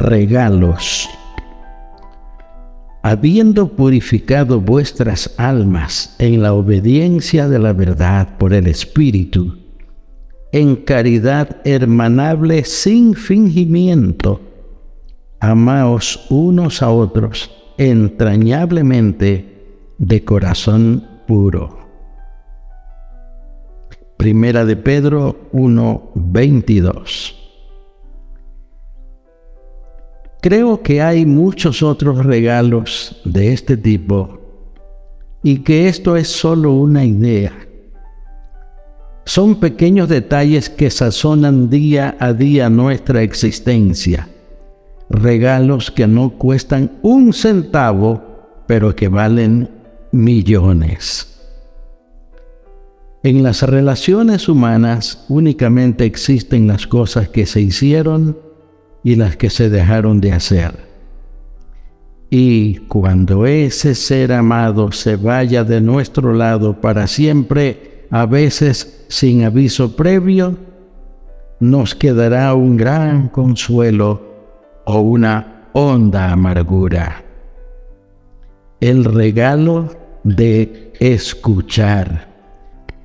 Regalos. Habiendo purificado vuestras almas en la obediencia de la verdad por el Espíritu, en caridad hermanable sin fingimiento, amaos unos a otros entrañablemente de corazón puro. Primera de Pedro 1:22. Creo que hay muchos otros regalos de este tipo y que esto es solo una idea. Son pequeños detalles que sazonan día a día nuestra existencia regalos que no cuestan un centavo, pero que valen millones. En las relaciones humanas únicamente existen las cosas que se hicieron y las que se dejaron de hacer. Y cuando ese ser amado se vaya de nuestro lado para siempre, a veces sin aviso previo, nos quedará un gran consuelo o una honda amargura. El regalo de escuchar,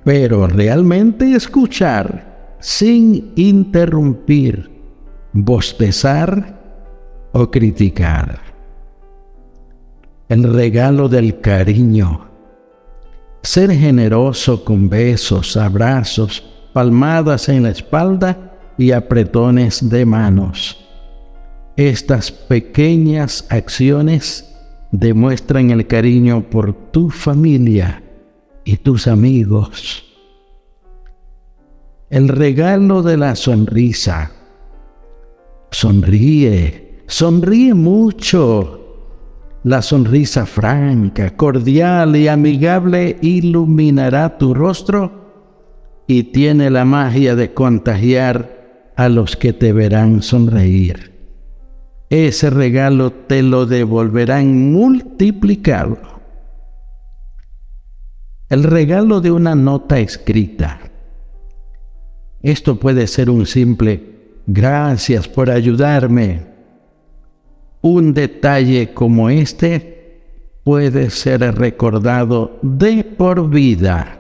pero realmente escuchar sin interrumpir, bostezar o criticar. El regalo del cariño, ser generoso con besos, abrazos, palmadas en la espalda y apretones de manos estas pequeñas acciones demuestran el cariño por tu familia y tus amigos. El regalo de la sonrisa. Sonríe, sonríe mucho. La sonrisa franca, cordial y amigable iluminará tu rostro y tiene la magia de contagiar a los que te verán sonreír ese regalo te lo devolverán multiplicado. El regalo de una nota escrita. Esto puede ser un simple gracias por ayudarme. Un detalle como este puede ser recordado de por vida.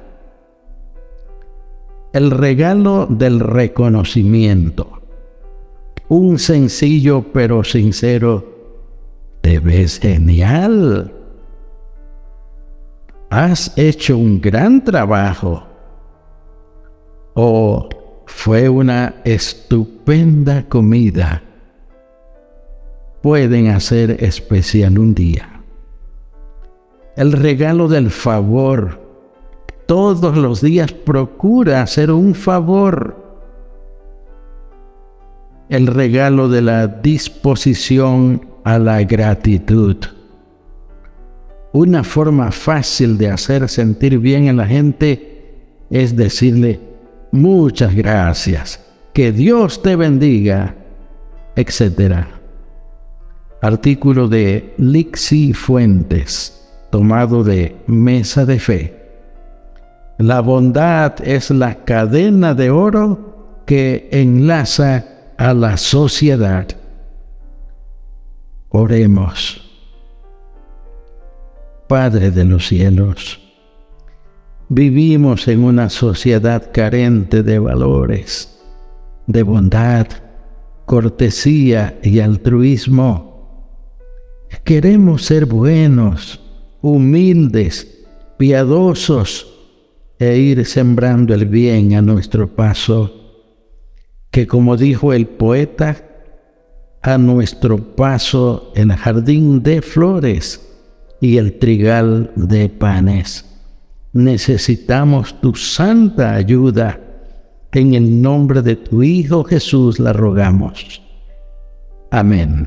El regalo del reconocimiento un sencillo pero sincero, te ves genial. Has hecho un gran trabajo. O fue una estupenda comida. Pueden hacer especial un día. El regalo del favor. Todos los días procura hacer un favor el regalo de la disposición a la gratitud. Una forma fácil de hacer sentir bien a la gente es decirle muchas gracias, que Dios te bendiga, etc. Artículo de Lixi Fuentes, tomado de Mesa de Fe. La bondad es la cadena de oro que enlaza a la sociedad. Oremos. Padre de los cielos, vivimos en una sociedad carente de valores, de bondad, cortesía y altruismo. Queremos ser buenos, humildes, piadosos e ir sembrando el bien a nuestro paso que como dijo el poeta, a nuestro paso el jardín de flores y el trigal de panes. Necesitamos tu santa ayuda. En el nombre de tu Hijo Jesús la rogamos. Amén.